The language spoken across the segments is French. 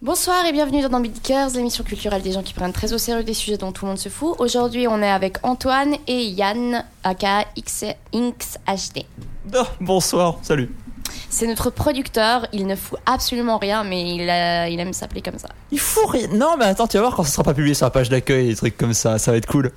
Bonsoir et bienvenue dans Beatmakers, l'émission culturelle des gens qui prennent très au sérieux des sujets dont tout le monde se fout. Aujourd'hui, on est avec Antoine et Yann, aka XHD. Oh, bonsoir, salut. C'est notre producteur, il ne fout absolument rien, mais il, a- il aime s'appeler comme ça. Il faut rien. Non, mais attends, tu vas voir quand ça sera pas publié sur la page d'accueil, des trucs comme ça, ça va être cool.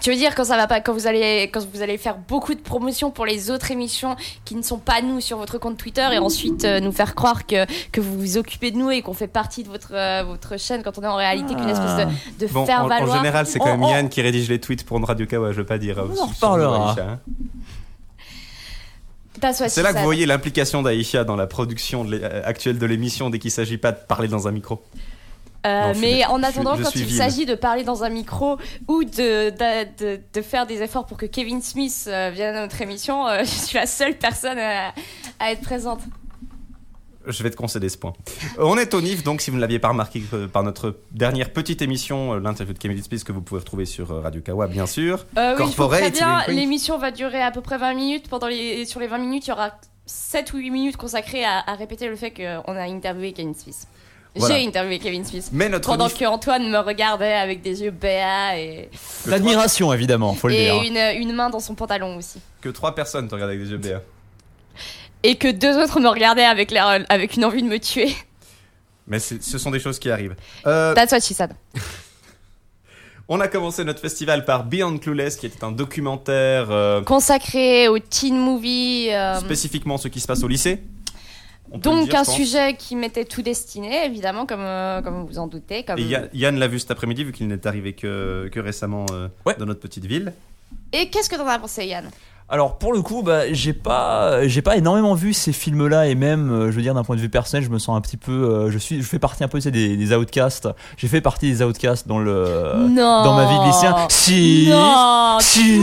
Tu veux dire quand ça va pas, quand vous allez, quand vous allez faire beaucoup de promotions pour les autres émissions qui ne sont pas nous sur votre compte Twitter et ensuite euh, nous faire croire que, que vous vous occupez de nous et qu'on fait partie de votre, euh, votre chaîne quand on est en réalité qu'une espèce de, de Bon, faire en, en valoir. général, c'est quand même Oh, oh. Yann qui rédige les tweets pour Radio Kawa, je veux pas dire. euh, On en reparlera. Hein. C'est là que vous voyez l'implication d'Aïcha dans la production de actuelle de l'émission dès qu'il s'agit pas de parler dans un micro. Euh, Non, mais en attendant, je quand il s'agit de parler dans un micro ou de, de, de, de faire des efforts pour que Kevin Smith euh, vienne à notre émission, euh, je suis la seule personne à, à être présente. Je vais te concéder ce point. On est au NIF, donc si vous ne l'aviez pas remarqué par notre dernière petite émission, l'interview de Kevin Smith que vous pouvez retrouver sur Radio Kawa, bien sûr. Oui, oui. l'émission va durer à peu près 20 minutes. Pendant les, sur les 20 minutes, il y aura 7 ou 8 minutes consacrées à, à répéter le fait qu'on a interviewé Kevin Smith. Voilà. J'ai interviewé Kevin Smith. Mais notre Pendant que Antoine me regardait avec des yeux béats et, L'admiration, évidemment, faut le et dire. une, une main dans son pantalon aussi. que trois personnes te regardent avec des yeux béats. Et que deux autres me regardaient avec, l'air- avec une envie de me tuer. Mais ce sont des choses qui arrivent. Euh, That's what she said. on a commencé notre festival par Beyond Clueless, qui était un documentaire euh, Consacré au teen movie. euh, spécifiquement ce qui se passe au lycée. Donc dire, un sujet qui m'était tout destiné, évidemment, comme, euh, comme vous en doutez. Comme... Et Yann, Yann l'a vu cet après-midi, vu qu'il n'est arrivé que, que récemment euh, Ouais. dans notre petite ville. Et qu'est-ce que t'en as pensé, Yann? Alors, pour le coup, bah, j'ai pas, j'ai pas énormément vu ces films-là, et même, euh, je veux dire, d'un point de vue personnel, je me sens un petit peu, euh, je suis, je fais partie un peu tu sais, des, des outcasts. J'ai fait partie des outcasts dans le, Non dans ma vie de lycéen. Si, Non si,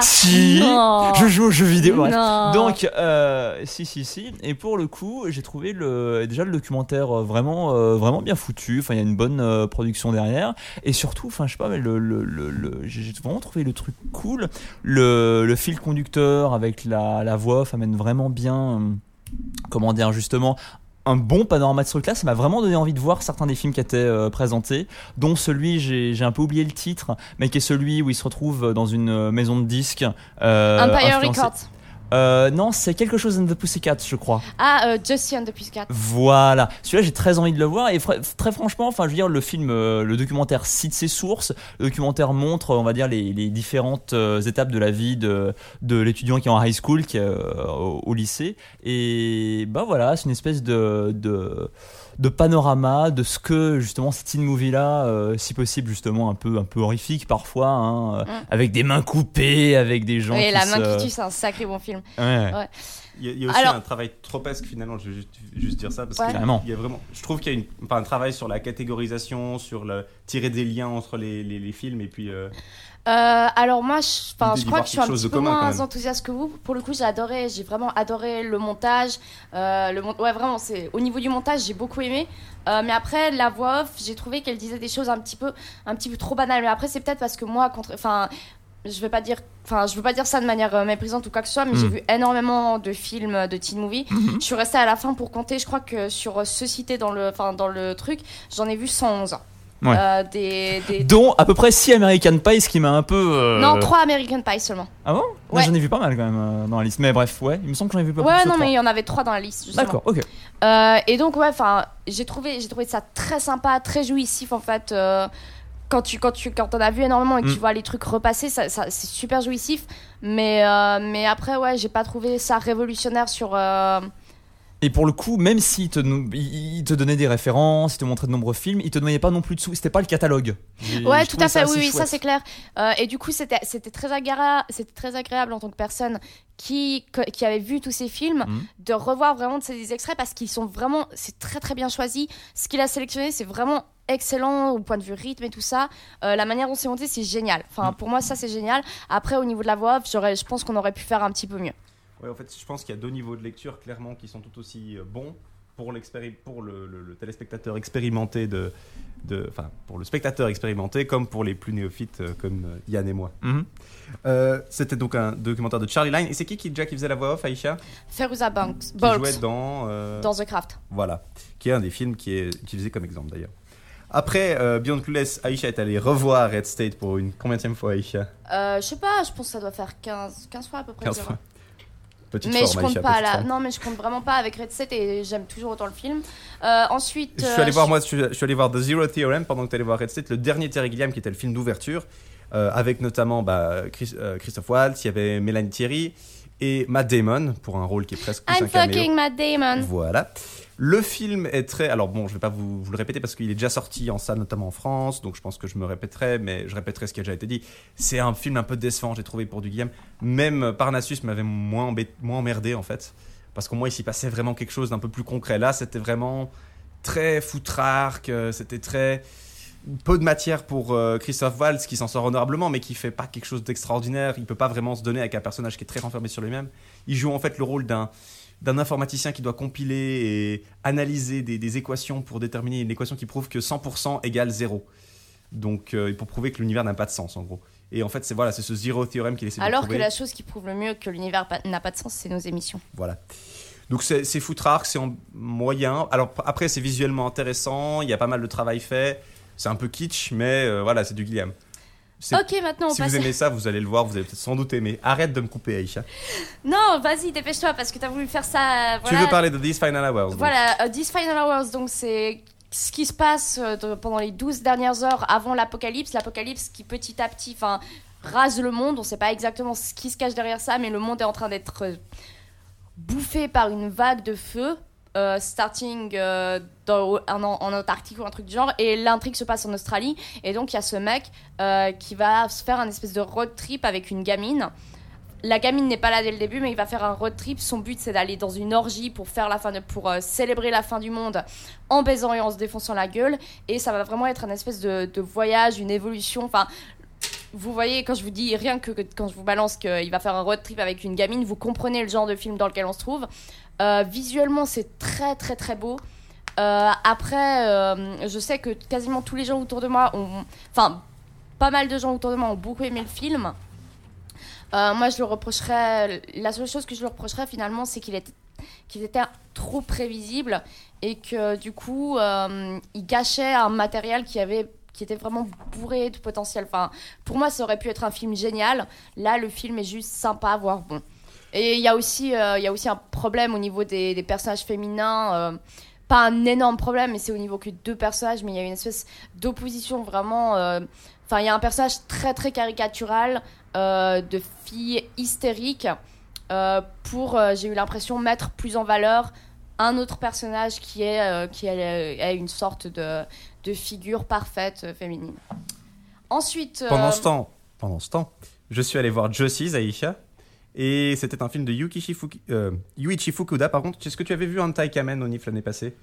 si. Non Je joue aux jeux vidéo. bref. Donc, euh, si, si, si. Et pour le coup, j'ai trouvé le, déjà le documentaire vraiment, vraiment bien foutu. Enfin, il y a une bonne production derrière. Et surtout, enfin, je sais pas, mais le, le, le, le- j'ai j'ai vraiment trouvé le truc cool. Le, le fil conducteur avec la, la voix off amène vraiment bien, euh, comment dire, justement, un bon panorama de ce truc-là, ça m'a vraiment donné envie de voir certains des films qui étaient euh, présentés, dont celui, j'ai un peu oublié le titre, mais qui est celui où il se retrouve dans une euh, maison de disques. euh, Empire influencé- Records. Euh, non, c'est quelque chose in the Pussycat, je crois. Ah, euh, Jussie and the Pussycat. Voilà. Celui-là, j'ai très envie de le voir. Et fr- très franchement, enfin, je veux dire, le film, euh, le documentaire cite ses sources. Le documentaire montre, on va dire, les, les différentes euh, étapes de la vie de, de l'étudiant qui est en high school, qui est euh, au, au lycée. Et bah voilà, c'est une espèce de, de de panorama de ce que justement cette teen movie là si possible justement un peu un peu horrifique parfois hein, euh, Mm. avec des mains coupées avec des gens Et qui La se- main qui tue, c'est un sacré bon film. Ouais. Il y a, il y a aussi Alors- un travail tropesque finalement, je vais juste, juste dire ça, parce Ouais. qu'il y a- y vraiment, je trouve qu'il y a une, enfin, un travail sur la catégorisation, sur le tirer des liens entre les, les, les films, et puis euh, Euh, alors moi, je, crois que je suis un petit peu commun, moins enthousiaste que vous. Pour le coup, j'ai adoré, j'ai vraiment adoré le montage. Euh, le mon- ouais, vraiment, c'est au niveau du montage, j'ai beaucoup aimé. Euh, mais après, la voix off, j'ai trouvé qu'elle disait des choses un petit peu, un petit peu trop banales. Mais après, c'est peut-être parce que moi, contre, enfin, je vais pas dire, enfin, je veux pas dire ça de manière euh, méprisante ou quoi que ce soit, mais Mm. j'ai vu énormément de films de teen movie. Je suis restée à la fin pour compter. Je crois que sur ceux cités dans le, enfin, dans le truc, j'en ai vu 111. Ouais. Euh, des, des... dont à peu près 6 American Pie ce qui m'a un peu euh, Non, 3 American Pie seulement. Ah bon? Ouais. J'en ai vu pas mal quand même euh, dans la liste. Mais bref, ouais, il me semble que j'en ai vu pas Ouais, plus que non, mais il y en avait trois dans la liste. D'accord, ok. Et donc, ouais, enfin, j'ai trouvé, j'ai trouvé ça très sympa, très jouissif en fait. quand tu, quand tu, quand on a vu énormément et que Mm. tu vois les trucs repasser, ça, ça- c'est super jouissif. Mais, mais après, ouais, j'ai pas trouvé ça révolutionnaire sur. Et pour le coup, même s'il te, il te donnait des références, il te montrait de nombreux films, il te donnait pas non plus de sous. C'était pas le catalogue. J'ai- Ouais, tout à fait, oui, oui, ça c'est clair. Euh, et du coup, c'était très, agréable, c'était très agréable en tant que personne qui, que- qui avait vu tous ces films Mhm. de revoir vraiment de ces extraits parce qu'ils sont vraiment, c'est très très bien choisi. Ce qu'il a sélectionné, c'est vraiment excellent au point de vue rythme et tout ça. Euh, la manière dont c'est monté, c'est génial. Enfin, Mhm. pour moi, ça c'est génial. Après, au niveau de la voix off, j'aurais- je pense qu'on aurait pu faire un petit peu mieux. Ouais, en fait, je pense qu'il y a deux niveaux de lecture clairement qui sont tout aussi euh, bons pour, le, le- le téléspectateur expérimenté de, de, enfin, pour le spectateur expérimenté comme pour les plus néophytes euh, comme euh, Yann et moi. Mhm. Euh, C'était donc un documentaire de Charlie Line. Et c'est qui qui, déjà qui faisait la voix off, Aïcha? Feruza Banks, Qui jouait dans, euh, dans The Craft. Voilà, qui est un des films qui est utilisé comme exemple d'ailleurs. Après euh, Beyond Clueless, Aïcha est allée revoir Red State pour une combienième fois, Aïcha? Euh, je sais pas, je pense que ça doit faire 15, 15 fois à peu près. 15 je fois. Petite Mais je compte pas là. Non, mais je compte vraiment pas avec Red Set et j'aime toujours autant le film. Euh, ensuite. Je euh, suis allé voir, moi, je suis, je suis allé voir The Zero Theorem pendant que tu allais voir Red State, le dernier Terry Gilliam qui était le film d'ouverture, euh, avec notamment bah, Chris- Christophe Waltz, il y avait Mélanie Thierry et Matt Damon pour un rôle qui est presque plus I'm un caméo. fucking Matt Damon. Voilà. Le film est très. Alors bon, je vais pas vous, vous le répéter parce qu'il est déjà sorti en salle, notamment en France, donc je pense que je me répéterai, mais je répéterai ce qui a déjà été dit. C'est un film un peu décevant, j'ai trouvé pour du Guillaume. Même Parnassus m'avait moins, embê- moins emmerdé en fait, parce qu'au moins il s'y passait vraiment quelque chose d'un peu plus concret. Là, c'était vraiment très foutrarque, euh, c'était très peu de matière pour euh, Christophe Waltz qui s'en sort honorablement mais qui fait pas quelque chose d'extraordinaire il peut pas vraiment se donner avec un personnage qui est très renfermé sur lui-même il joue en fait le rôle d'un d'un informaticien qui doit compiler et analyser des, des équations pour déterminer une équation qui prouve que 100% égale 0 donc euh, pour prouver que l'univers n'a pas de sens en gros et en fait c'est voilà c'est ce zéro théorème qu'il essaie de Alors que la chose qui prouve le mieux que l'univers n'a pas de sens, c'est nos émissions. voilà. Donc c'est foutrarque, c'est en moyen. Alors après c'est visuellement intéressant, il y a pas mal de travail fait. C'est un peu kitsch, mais euh, voilà, c'est du Guillaume. C'est- Ok, maintenant on Si passe. vous aimez ça, vous allez le voir, vous allez peut-être sans doute aimer. Arrête de me couper, Aïcha. Non, vas-y, dépêche-toi parce que t'as voulu faire ça. Tu Voilà, veux parler de These Final Hours donc. Voilà, euh, This Final Hours, donc c'est ce qui se passe euh, de- pendant les 12 dernières heures avant l'apocalypse. L'apocalypse qui petit à petit rase le monde. On sait pas exactement ce qui se cache derrière ça, mais le monde est en train d'être euh, bouffé par une vague de feu. Euh, starting euh, en, Antarctique ou un truc du genre et l'intrigue se passe en Australie et donc il y a ce mec euh, qui va se faire un espèce de road trip avec une gamine la gamine n'est pas là dès le début, mais il va faire un road trip. Son but, c'est d'aller dans une orgie pour faire la fin pour célébrer la fin du monde en baisant et en se défonçant la gueule. Et ça va vraiment être un espèce de, voyage, une évolution. Enfin, vous voyez, quand je vous dis rien que- quand je vous balance qu'il va faire un road trip avec une gamine, vous comprenez le genre de film dans lequel on se trouve. Euh, visuellement, c'est très très très beau. Euh, après, euh, je sais que quasiment tous les gens autour de moi ont, enfin, pas mal de gens autour de moi ont beaucoup aimé le film. Moi, je le reprocherais. La seule chose que je lui reprocherais finalement, c'est qu'il était, était trop prévisible et que du coup, il gâchait un matériel qui avait qui était vraiment bourré de potentiel. Enfin, pour moi, ça aurait pu être un film génial. Là, le film est juste sympa, voire bon. Et il y a aussi, euh, y a aussi un problème au niveau des, personnages féminins. euh, pas un énorme problème, mais c'est au niveau que deux personnages, mais il y a une espèce d'opposition vraiment. euh, Enfin, il y a un personnage très très caricatural euh, de fille hystérique pour, j'ai eu l'impression, mettre plus en valeur un autre personnage qui est, qui est, une sorte de, de figure parfaite féminine. Ensuite, Pendant ce temps, pendant ce temps, je suis allé voir Josie's Aisha. Et c'était un film de Yukichi Fuki- euh, Yuichi Fukuda. Par contre, est-ce que tu avais vu un Kamen au NIF l'année passée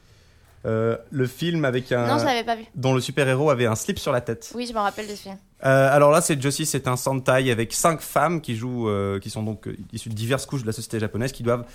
Euh, Le film avec un. non, je l'avais pas vu. dont le super-héros avait un slip sur la tête. Oui, je me rappelle de ce film. Euh, alors là, c'est Josie, c'est un Sentai avec cinq femmes qui jouent, euh, qui sont donc issues de diverses couches de la société japonaise, qui doivent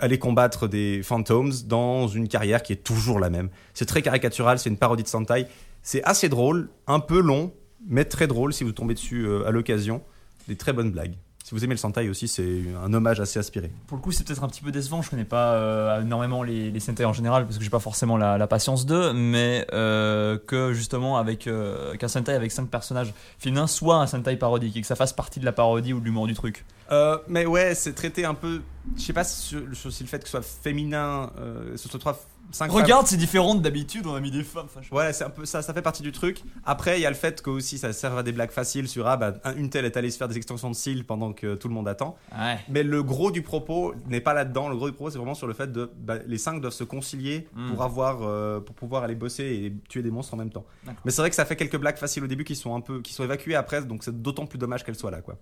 aller combattre des phantoms dans une carrière qui est toujours la même. C'est très caricatural, c'est une parodie de Sentai. C'est assez drôle, un peu long, mais très drôle si vous tombez dessus à l'occasion. Des très bonnes blagues. Si vous aimez le Sentai aussi, c'est un hommage assez aspiré. Pour le coup, c'est peut-être un petit peu décevant. Je connais pas euh, énormément les, les Sentai en général parce que j'ai pas forcément la, la patience d'eux, mais euh, que justement avec euh, qu'un Sentai avec cinq personnages féminins soit un Sentai parodique et que ça fasse partie de la parodie ou de l'humour du truc. Euh, mais ouais, c'est traité un peu. Je sais pas si, si le fait que ce soit féminin, euh, ce soit trois, Regarde, c'est différent d'habitude. On a mis des femmes. Enfin, je- Ouais, c'est un peu ça, ça fait partie du truc. Après, il y a le fait que aussi ça sert à des blagues faciles sur ah bah un- une telle est allée se faire des extensions de cils pendant que tout le monde attend. Ouais. Mais le gros du propos n'est pas là-dedans. Le gros du propos, c'est vraiment sur le fait de bah, les cinq doivent se concilier Mm. pour avoir euh, pour pouvoir aller bosser et tuer des monstres en même temps. D'accord. Mais c'est vrai que ça fait quelques blagues faciles au début qui sont un peu qui sont évacuées après, donc c'est d'autant plus dommage qu'elles soient là quoi.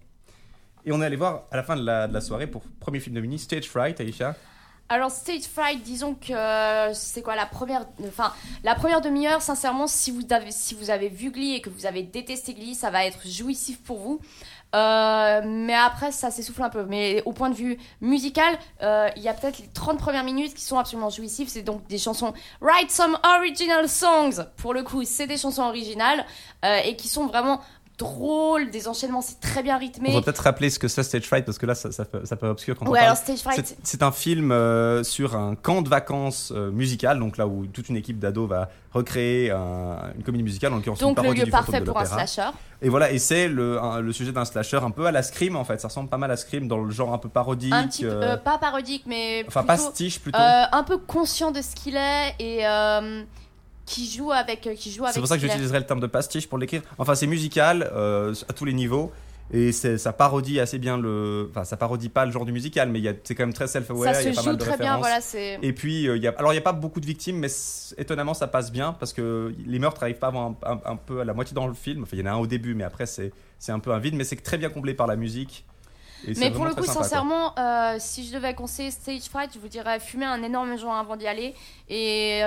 Et on est allé voir à la fin de la, de la soirée pour premier film de mini Stage Fright, Aisha. Alors Stage Fright, disons que euh, c'est quoi la première, enfin la première demi-heure. Sincèrement, si vous avez si vous avez vu Glee et que vous avez détesté Glee, ça va être jouissif pour vous. Euh, mais après, ça s'essouffle un peu. Mais au point de vue musical, euh, il y a peut-être les 30 premières minutes qui sont absolument jouissives. C'est donc des chansons Write some original songs. Pour le coup, c'est des chansons originales et qui sont vraiment drôles, des enchaînements, c'est très bien On rythmé. va peut-être rappeler ce que c'est Stage Fright parce que là, ça, ça, ça peut obscur quand on parle. alors Stage Fright, C'est- un film euh, sur un camp de vacances euh, musical, donc là où toute une équipe d'ados va recréer un- une comédie musicale, en l'occurrence une donc le parodie lieu du parfait de pour un slasher. Et voilà, et c'est le, un- le sujet d'un slasher un peu à la Scream en fait. Ça ressemble pas mal à Scream dans le genre un peu parodique. Un petit peu, euh, pas parodique, mais enfin, plutôt, pastiche plutôt. un peu conscient de ce qu'il est et qui joue avec, euh, qui joue avec. c'est pour ça que j'utiliserai le terme de pastiche pour l'écrire. Enfin, c'est musical euh, à tous les niveaux. Et ça parodie assez bien le. Enfin, ça parodie pas le genre du musical, mais y c'est quand même très self-aware. Ça il y a se mal joue de très bien, voilà. Et puis, euh, il y a, alors il n'y a pas beaucoup de victimes, mais étonnamment ça passe bien parce que les meurtres arrivent pas avant un, un- un peu à la moitié dans le film. Enfin, il y en a un au début, mais après c'est un peu un vide, mais c'est très bien comblé par la musique. Mais pour le coup, sincèrement, euh, si je devais conseiller Stage Fright, je vous dirais fumer un énorme joint avant d'y aller et,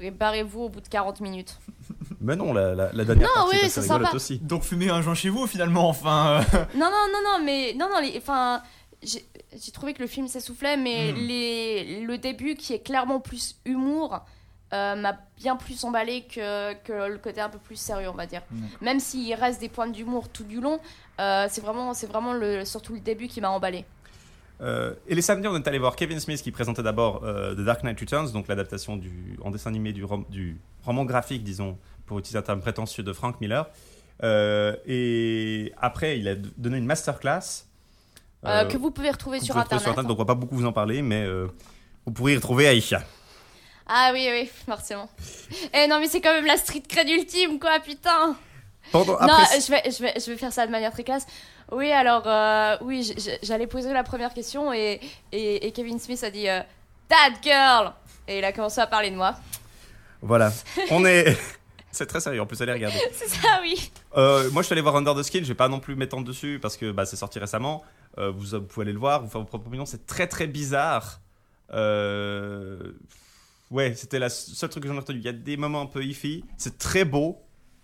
et barrez-vous au bout de 40 minutes. Mais non, la, la, la dernière Non, partie oui, c'est sympa. aussi. Donc fumer un joint chez vous finalement, enfin. euh. Non, non, non, non, mais non, non, les, enfin, j'ai trouvé que le film s'essoufflait, mais Hmm. les, le début qui est clairement plus humour euh, m'a bien plus emballé que, que le côté un peu plus sérieux, on va dire. D'accord. Même s'il reste des points d'humour tout du long, euh, c'est vraiment, c'est vraiment le, surtout le début qui m'a emballé. Euh, et les samedis, on est allé voir Kevin Smith qui présentait d'abord euh, The Dark Knight Returns, donc l'adaptation du, en dessin animé du, rom- du roman graphique, disons, pour utiliser un terme prétentieux de Frank Miller. Et après, il a donné une masterclass. Que vous pouvez retrouver vous sur pouvez trouver internet. donc on va pas beaucoup vous en parler, mais vous pourrez y retrouver Aisha. Ah oui, oui, forcément. Eh non, mais c'est quand même la street cred ultime, quoi, putain. Pendant, non, je vais, je, vais, je vais faire ça de manière très classe. Oui, alors, euh, oui, j'allais poser la première question et, et, et Kevin Smith a dit euh, That girl Et il a commencé à parler de moi. voilà, on est. C'est très sérieux, en plus, allez regarder. C'est ça, oui. Euh, moi, je suis allé voir Under the Skin. Je vais pas non plus m'étendre dessus parce que bah, c'est sorti récemment. Euh, vous, vous pouvez aller le voir, vous faire vos propres opinions. C'est très très bizarre. Ouais, c'était la seule truc que j'en ai retenu. Il y a des moments un peu iffy. C'est très beau.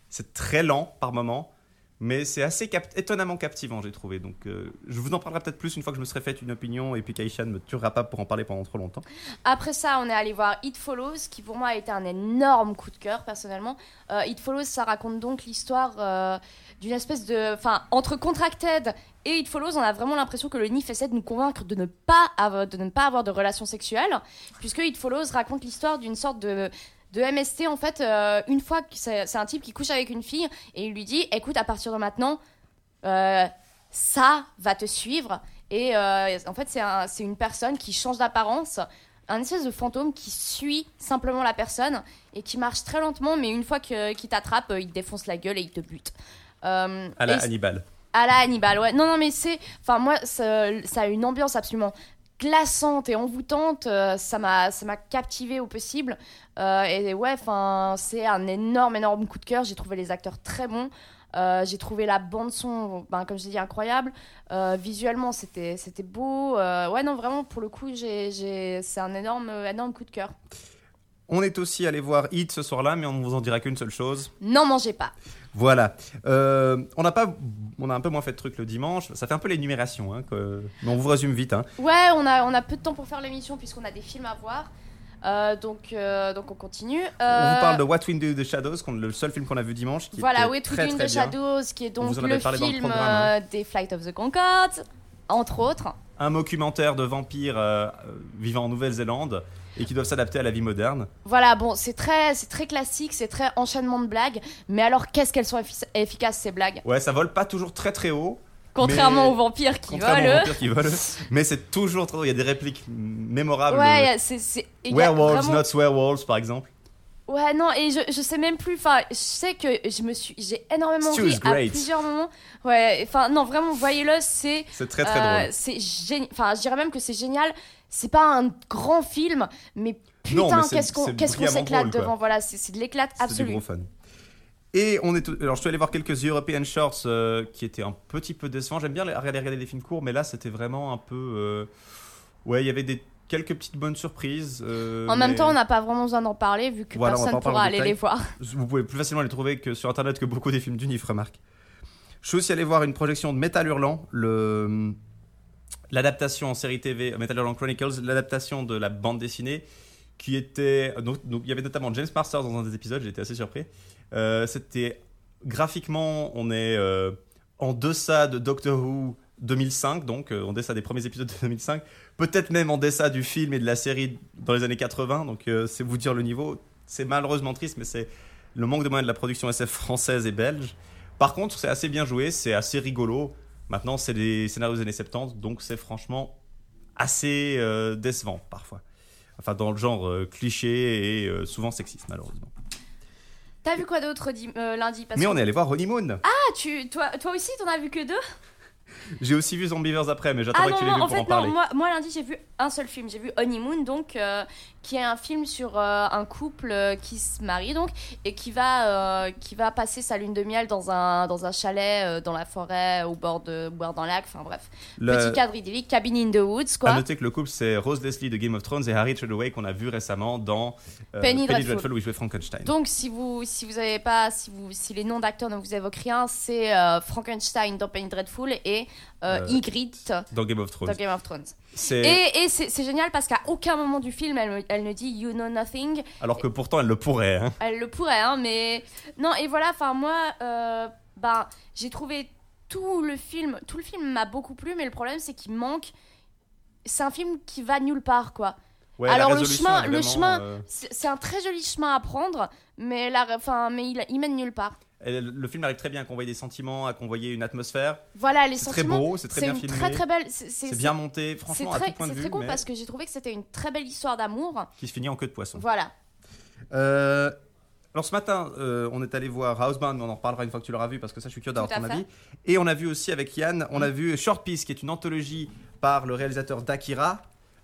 C'est très lent par moments. Mais c'est assez étonnamment captivant, j'ai trouvé. Donc, euh, je vous en parlerai peut-être plus une fois que je me serai fait une opinion et puis qu'Aisha ne me tuera pas pour en parler pendant trop longtemps. Après ça, on est allé voir It Follows, qui pour moi a été un énorme coup de cœur, personnellement. Euh, It Follows, ça raconte donc l'histoire euh, d'une espèce de. Enfin, entre Contracted et It Follows, on a vraiment l'impression que le NIF essaie de nous convaincre de ne pas avoir de, ne pas avoir de relations sexuelles, puisque It Follows raconte l'histoire d'une sorte de de MST en fait euh, une fois que c'est un type qui couche avec une fille et il lui dit écoute à partir de maintenant euh, ça va te suivre et euh, en fait c'est un- c'est une personne qui change d'apparence un espèce de fantôme qui suit simplement la personne et qui marche très lentement mais une fois que- qu'il t'attrape il te défonce la gueule et il te bute À la Hannibal. à la Hannibal, ouais. Non, non, mais c'est. Enfin, moi, ça, ça a une ambiance absolument glaçante et envoûtante. euh, ça m'a ça m'a captivé au possible. Euh, et ouais, enfin, c'est un énorme, énorme coup de cœur. J'ai trouvé les acteurs très bons. Euh, j'ai trouvé la bande son, ben, comme je l'ai dit, incroyable. Visuellement, c'était c'était beau. Ouais, non, vraiment, pour le coup, j'ai- c'est un énorme, énorme coup de cœur. On est aussi allé voir Hit ce soir-là, mais on ne vous en dira qu'une seule chose. N'en mangez pas. Voilà. Euh, on n'a pas, on a un peu moins fait de trucs le dimanche. Ça fait un peu l'énumération, hein, que- mais on vous résume vite. Hein. Ouais, on a, on a peu de temps pour faire l'émission puisqu'on a des films à voir. Euh, donc, euh, donc on continue. On vous parle de What We Do in the Shadows, le seul film qu'on a vu dimanche. Qui Voilà, très, Within très the bien. Shadows, qui est donc le film hein. des Flight of the Concorde, entre autres. Un documentaire de vampires euh, vivant en Nouvelle-Zélande et qui doivent s'adapter à la vie moderne. Voilà, bon, c'est très, c'est très classique, c'est très enchaînement de blagues. Mais alors, qu'est-ce qu'elles sont effi- efficaces ces blagues? Ouais, ça vole pas toujours très très haut. Contrairement Mais- aux vampires qui Contrairement aux volent. vampires qui volent. mais c'est toujours trop. Il y a des répliques mémorables. Ouais, c'est, Werewolves, vraiment- not swearwolves, par exemple. Ouais, non, et je, je sais même plus. Enfin, je sais que je me suis, j'ai énormément Stu ri à plusieurs moments. Ouais, enfin, non, vraiment, voyez-le, c'est. C'est très très Euh, drôle. C'est génial. Enfin, je dirais même que c'est génial. C'est pas un grand film, mais putain, c'est- qu'est-ce qu'on c'est brillamment s'éclate devant. Voilà, c'est c'est de l'éclate C'est du absolu. gros fun. Et on est tout- alors je suis allé voir quelques European Shorts euh, qui étaient un petit peu décevants. J'aime bien regarder, regarder des films courts, mais là c'était vraiment un peu euh, ouais il y avait des quelques petites bonnes surprises. euh, En même mais temps, on n'a pas vraiment besoin d'en parler vu que Voilà, on personne en pourra aller détail. les voir. Vous pouvez plus facilement les trouver que sur internet que beaucoup des films d'Unif, remarque. Je suis aussi allé voir une projection de Metal Hurlant, le l'adaptation en série TV Metal Hurlant Chronicles, l'adaptation de la bande dessinée qui était donc, donc, il y avait notamment James Masters dans un des épisodes, j'étais assez surpris. Euh, c'était graphiquement, on est euh, en deçà de Doctor Who 2005, donc euh, en deçà des premiers épisodes de 2005, peut-être même en deçà du film et de la série dans les années 80, donc euh, c'est vous dire le niveau. C'est malheureusement triste, mais c'est le manque de moyens de la production SF française et belge. Par contre, c'est assez bien joué, c'est assez rigolo. Maintenant, c'est des scénarios des années 70, donc c'est franchement assez euh, décevant parfois. Enfin, dans le genre euh, cliché et souvent sexiste, malheureusement. T'as vu quoi d'autre di- lundi? Parce Mais on est allé voir Honeymoon. Ah, tu, toi, toi aussi, t'en as vu que deux? J'ai aussi vu Zombievers après, mais Ah j'attendais non, que tu l'aies vu en pour fait, en parler. non, moi, moi lundi j'ai vu un seul film, j'ai vu Honeymoon, donc, euh, qui est un film sur euh, un couple euh, qui se marie, donc, et qui va, qui va passer sa lune de miel dans un, dans un chalet dans la forêt, au bord, de, bord d'un lac, enfin bref. Le- Petit cadre idyllique, Cabin in the Woods, À quoi. noter que le couple, c'est Rose Leslie de Game of Thrones et Harry Treadaway qu'on a vu récemment dans euh, Penny Dreadful. où il jouait Frankenstein. Donc, si vous, si vous avez pas, si vous, si les noms d'acteurs ne vous évoquent rien, c'est Frankenstein dans Penny Dreadful et euh, Euh, Ygritte Dans Game of Thrones. dans Game of Thrones. C'est Et, et c'est c'est génial parce qu'à aucun moment du film, elle, elle ne dit You know nothing. alors que pourtant elle le pourrait. hein. Elle le pourrait, hein, mais non. Et voilà, enfin moi, euh, bah, j'ai trouvé tout le film, tout le film m'a beaucoup plu, mais le problème c'est qu'il manque. C'est un film qui va nulle part, quoi. Ouais, Alors, le chemin- le chemin- euh, C'est c'est un très joli chemin à prendre, mais la, enfin, mais il, il mène nulle part. Le film arrive très bien à convoyer des sentiments, à convoyer une atmosphère. Voilà, les C'est très sentiments. beau, c'est très C'est bien filmé. très très belle. C'est C'est c'est- bien monté, C'est franchement, à très, tout point de c'est vue, très cool mais parce que j'ai trouvé que c'était une très belle histoire d'amour. qui se finit en queue de poisson. Voilà. Euh, alors ce matin, euh, on est allé voir Housebound, mais on en reparlera une fois que tu l'auras vu parce que ça, je suis curieux d'avoir ton fait. avis. Et on a vu aussi avec Yann, on a vu Short Piece, qui est une anthologie par le réalisateur d'Akira.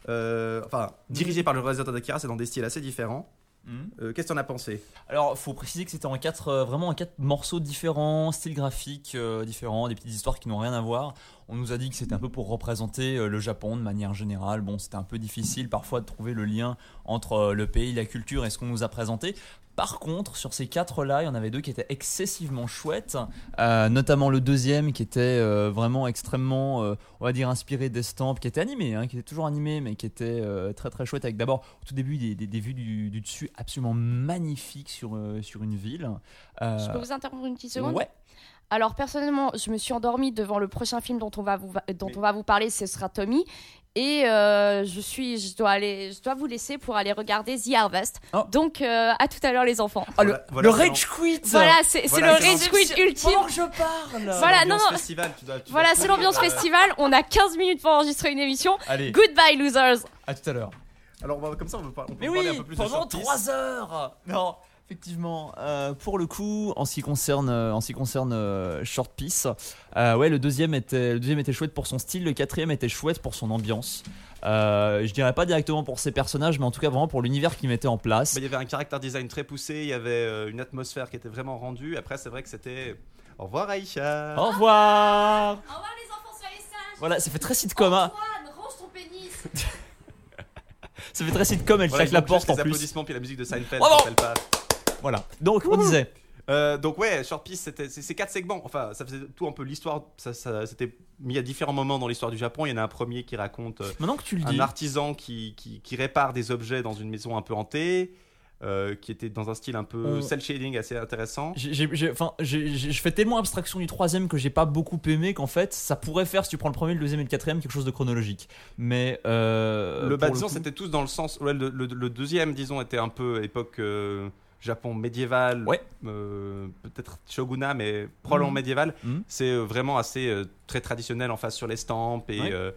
Euh, enfin, dirigé par le réalisateur d'Akira, c'est dans des styles assez différents. Mhm. Euh, Qu'est-ce que t'en as pensé Alors, faut préciser que c'était en quatre, euh, vraiment en quatre morceaux différents, styles graphiques euh, différents, des petites histoires qui n'ont rien à voir. On nous a dit que c'était un peu pour représenter euh, le Japon de manière générale. Bon, c'était un peu difficile parfois de trouver le lien entre euh, le pays, la culture et ce qu'on nous a présenté. Par contre, sur ces quatre-là, il y en avait deux qui étaient excessivement chouettes, euh, notamment le deuxième qui était euh, vraiment extrêmement, euh, on va dire, inspiré d'estampes, qui était animé, hein, qui était toujours animé, mais qui était très très chouette, avec d'abord au tout début des, des- des vues du, du dessus absolument magnifiques sur, sur une ville. Je peux vous interrompre une petite seconde? Ouais. Alors personnellement, je me suis endormie devant le prochain film dont on va vous, dont on va vous parler, ce sera Tommy. Et euh, je suis, je dois aller, je dois vous laisser pour aller regarder The Harvest. Oh. Donc euh, à tout à l'heure les enfants. Ah, le, Voilà- voilà, le c'est Rage Quit Voilà, c'est Voilà, le rage quit ultime. Pendant que je parle Voilà, C'est non, l'ambiance non. festival, tu dois- tu Voilà, c'est l'ambiance festival. On a 15 minutes pour enregistrer une émission. Allez, Goodbye losers. à tout à l'heure. Alors on va- comme ça, on peut, par- on peut Mais parler oui, un peu plus de pendant Piece. 3 heures Non, effectivement. euh, pour le coup, en ce qui concerne, euh, en ce qui concerne euh, Short Piece, euh, ouais, le deuxième, était, le deuxième était chouette pour son style, le quatrième était chouette pour son ambiance. Euh, je dirais pas directement pour ses personnages, mais en tout cas vraiment pour l'univers qu'il mettait en place. Bah, il y avait un character design très poussé, il y avait euh, une atmosphère qui était vraiment rendue. Après, c'est vrai que c'était. Au revoir, Aïcha. Au revoir Au revoir les enfants, soyez sages. Voilà, ça fait très sitcom, hein. Antoine, range ton pénis. Ça fait très sitcom, elle claque la porte en les plus. applaudissements puis la musique de Seinfeld Bravo quand elle passe. Voilà, donc on disait. Euh, donc ouais, Short Piece, c'était c'est c'est quatre segments. Enfin, ça faisait tout un peu l'histoire. Ça, ça- c'était mis à différents moments dans l'histoire du Japon. Il y en a un premier qui raconte euh, Maintenant que tu le un dis, artisan qui, qui, qui répare des objets dans une maison un peu hantée, euh, qui était dans un style un peu On- cel shading assez intéressant. Je fais tellement abstraction du troisième que j'ai pas beaucoup aimé qu'en fait ça pourrait faire si tu prends le premier, le deuxième et le quatrième quelque chose de chronologique. Mais euh, le bas, pour disons, coup- c'était tous dans le sens. ouais, le, le- le deuxième, disons, était un peu époque euh, Japon médiéval. Ouais. euh, Peut-être shogunat, mais probablement Mhm. médiéval. Mhm. C'est euh, vraiment assez euh, très traditionnel en face sur les stampes et Ouais. euh,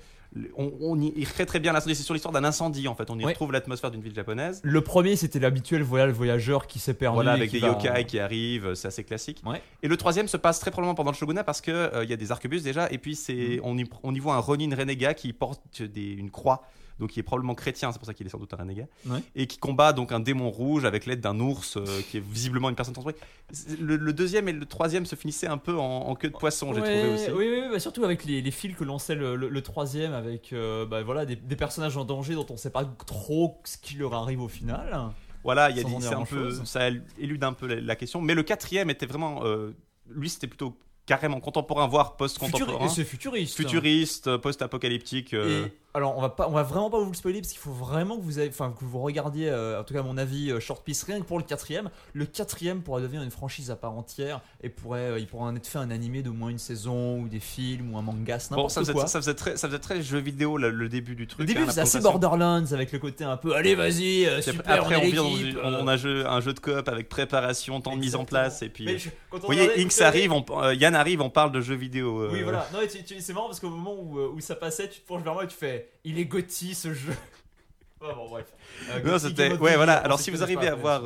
on, on y il recrée très bien l'incendie. C'est sur l'histoire d'un incendie en fait. On y Ouais. retrouve l'atmosphère d'une ville japonaise. Le premier, c'était l'habituel voyage voyageur qui s'est perdu. Voilà, avec qui des va- yokai qui arrivent, c'est assez classique. Ouais. Et le troisième se passe très probablement pendant le shogunat parce que euh, il y a des arquebuses déjà, et puis Mm. on, y, on y voit un Ronin renégat qui porte des- une croix donc qui est probablement chrétien, c'est pour ça qu'il est sans doute un renégat, Ouais. et qui combat donc un démon rouge avec l'aide d'un ours euh, qui est visiblement une personne transformée. Le, le deuxième et le troisième se finissaient un peu en, en queue de poisson, j'ai Ouais, trouvé aussi. Oui, oui, oui, bah surtout avec les, les fils que lançait le, le- le troisième, avec euh, bah, voilà, des, des personnages en danger dont on sait pas trop ce qui leur arrive au final. Voilà, il y a des- un peu, ça élude un peu la, la question. Mais le quatrième était vraiment, euh, lui, c'était plutôt carrément contemporain, voire post-contemporain, et c'est futuriste. futuriste, post-apocalyptique. euh, alors, on va pas, on va vraiment pas vous le spoiler parce qu'il faut vraiment que vous, avez, enfin, que vous regardiez, euh, en tout cas à mon avis, euh, Short Piece rien que pour le quatrième. Le quatrième pourrait devenir une franchise à part entière et pourrait, il pourrait en être fait un animé de moins une saison ou des films ou un manga, Bon, n'importe ça faisait, quoi. ça, faisait très, ça faisait très jeu vidéo le, le début du Le truc. début, hein, c'est assez. Borderlands avec le côté un peu, allez, vas-y, super, après, on, on, est vient dans l'équipe, une- on a jeu- un jeu de coop avec préparation, temps de mise en place, et puis. Mais je- quand on Vous voyez, Inks arrive, on- Yann arrive, on parle de jeux vidéo. euh, Oui, voilà. Non, c'est marrant parce qu'au moment où, euh, où ça passait, tu te penches vers moi et tu fais Il est Gotti ce jeu. Oh, bon, bref. Euh, Non, c'était. Ouais, voilà. Alors, si vous arrivez pas, à voir.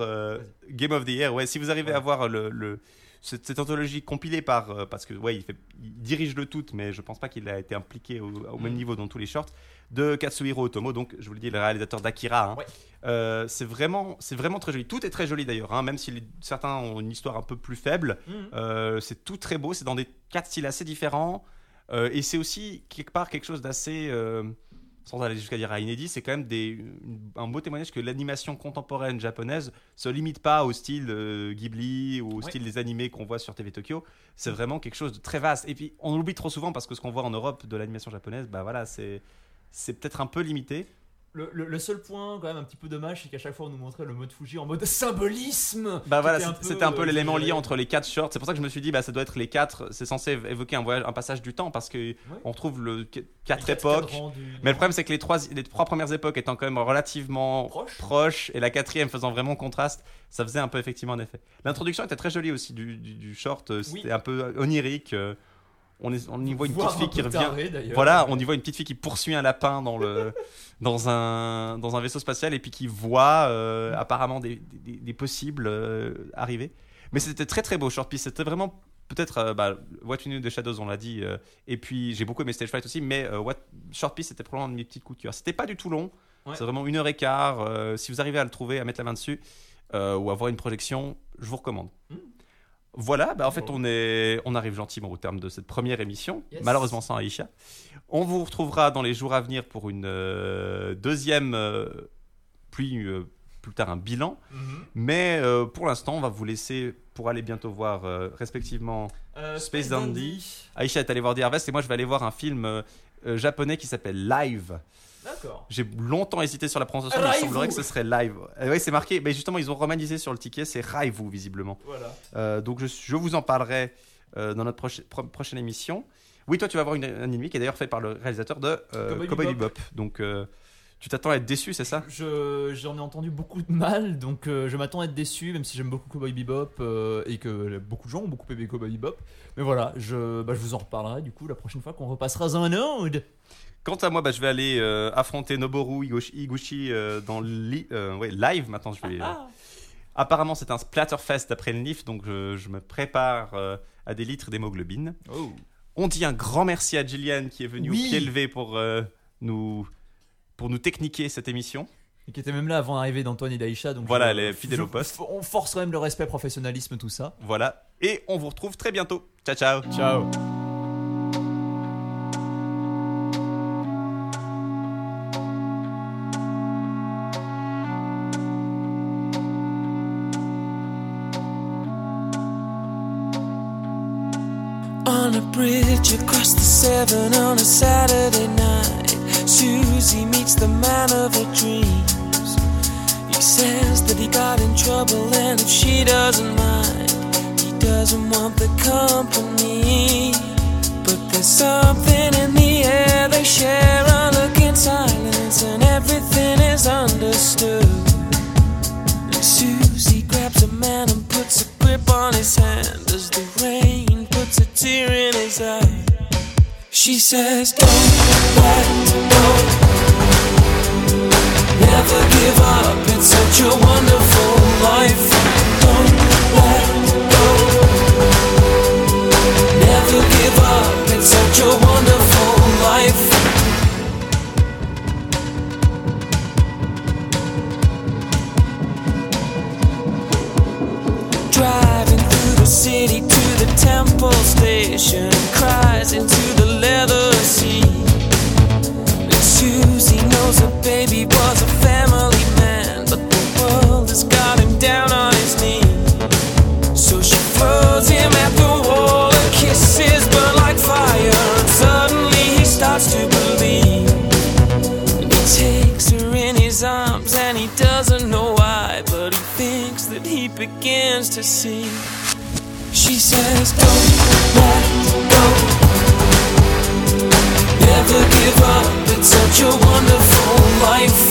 Game of the Year, ouais, si vous arrivez Ouais. à voir le, le- cette, cette anthologie compilée par. euh, parce que, ouais, il, fait, il dirige le tout, mais je pense pas qu'il a été impliqué au, au même Mm. niveau dans tous les shorts, de Katsuhiro Otomo, donc, je vous le dis, le réalisateur d'Akira. hein. Ouais. Euh, c'est vraiment, c'est vraiment très joli. Tout est très joli d'ailleurs, hein, même si les- certains ont une histoire un peu plus faible. Mhm. Euh, c'est tout très beau, c'est dans des quatre styles assez différents. Et c'est aussi quelque part quelque chose d'assez, sans aller jusqu'à dire à inédit, c'est quand même des, un beau témoignage que l'animation contemporaine japonaise se limite pas au style euh, Ghibli ou au style des animés qu'on voit sur TV Tokyo. C'est vraiment quelque chose de très vaste. Et puis on oublie trop souvent parce que ce qu'on voit en Europe de l'animation japonaise, bah voilà, c'est c'est peut-être un peu limité. Le, le- le seul point, quand même, un petit peu dommage, c'est qu'à chaque fois, on nous montrait le mode Fuji en mode symbolisme. Bah voilà, C'était un c'est- peu, c'était un peu euh, l'élément lié entre les quatre shorts. C'est pour ça que je me suis dit, bah ça doit être les quatre. C'est censé évoquer un voyage, un passage du temps parce que on retrouve le qu- quatre époques. du- Mais le problème, c'est que les trois, les trois premières époques étant quand même relativement Proches. proches et la quatrième faisant vraiment contraste, ça faisait un peu effectivement un effet. L'introduction était très jolie aussi du, du, du short. euh, C'était Oui. un peu onirique. On, est, on y voit une petite fille qui revient. taré. Voilà, on y voit une petite fille qui poursuit un lapin dans le dans un dans un vaisseau spatial et puis qui voit euh, apparemment des, des, des possibles euh, arriver. Mais c'était très très beau short piece. C'était vraiment peut-être euh, bah, What You Know de Shadows, on l'a dit. euh, et puis j'ai beaucoup aimé Stage Fight aussi, mais What short piece c'était probablement un de mes petits coups de cœur. C'était pas du tout long. Ouais. C'est vraiment une heure et quart. si vous arrivez à le trouver, à mettre la main dessus ou à voir une projection, je vous recommande. Mm. Voilà, bah en fait on est, on arrive gentiment au terme de cette première émission, Yes. malheureusement sans Aïcha. On vous retrouvera dans les jours à venir pour une euh, deuxième, euh, puis euh, plus tard un bilan. Mhm. Mais pour l'instant, on va vous laisser pour aller bientôt voir respectivement. Space Dandy. Aïcha est allée voir The Harvest et moi je vais aller voir un film japonais qui s'appelle Live. D'accord. J'ai longtemps hésité sur la prononciation, mais il semblerait que ce serait Live. oui, c'est marqué, mais justement ils ont romanisé sur le ticket, c'est Raivu visiblement. Voilà. Euh, donc je, je vous en parlerai euh, dans notre proche- pro- prochaine émission. Oui, toi tu vas voir une, un anime qui est d'ailleurs fait par le réalisateur de euh, Cowboy Bebop. Donc tu t'attends à être déçu, c'est ça? Je- J'en ai entendu beaucoup de mal, donc euh, je m'attends à être déçu, même si j'aime beaucoup Cowboy Bebop euh, et que beaucoup de gens ont beaucoup aimé Cowboy Bebop. Mais voilà, je, bah, je vous en reparlerai du coup la prochaine fois qu'on repassera un Node. Quant à moi, bah, je vais aller euh, affronter Noboru Higuchi, euh, dans li- euh, ouais, live. Maintenant, je vais. euh, Ah. Apparemment, c'est un Splatterfest d'après le NIF, donc je, je me prépare euh, à des litres d'hémoglobine. Oh. On dit un grand merci à Gillian qui est venue Oui. au pied levé pour euh, nous pour nous techniquer cette émission. Et qui était même là avant l'arrivée d'Antoine et d'Aïcha. Donc Voilà, je- elle est fidèle je- au poste. On force quand même le respect, professionnalisme, tout ça. Voilà, et on vous retrouve très bientôt. Ciao, ciao. Ciao. Bridge across the Severn on a Saturday night, Susie meets the man of her dreams. He says that he got in trouble, and if she doesn't mind, he doesn't want the company. But there's something in the air, they share a look in silence, and everything is understood. She says, Don't let go. to see. She says, Don't let go. Never give up. It's such a wonderful life.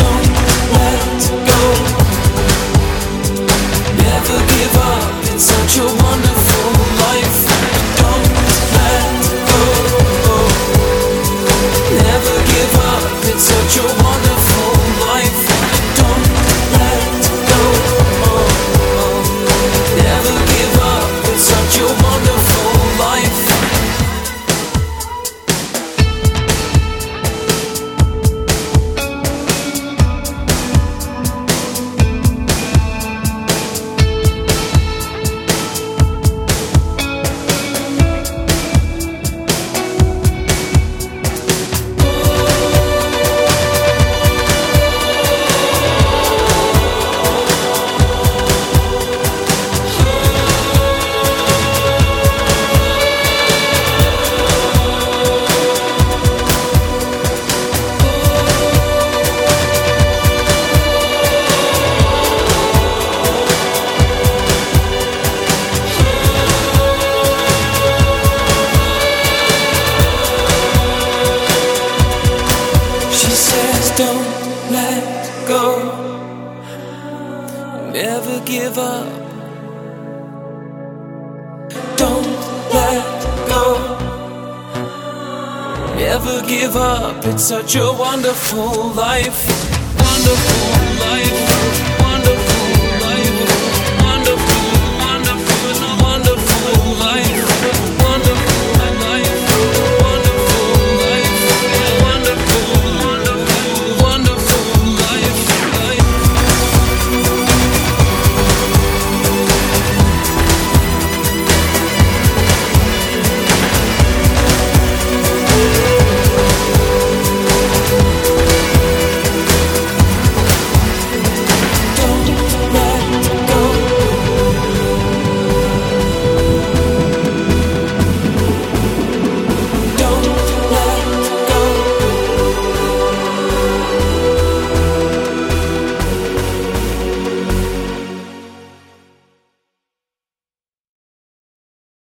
Don't let go. Never give up. such a wonderful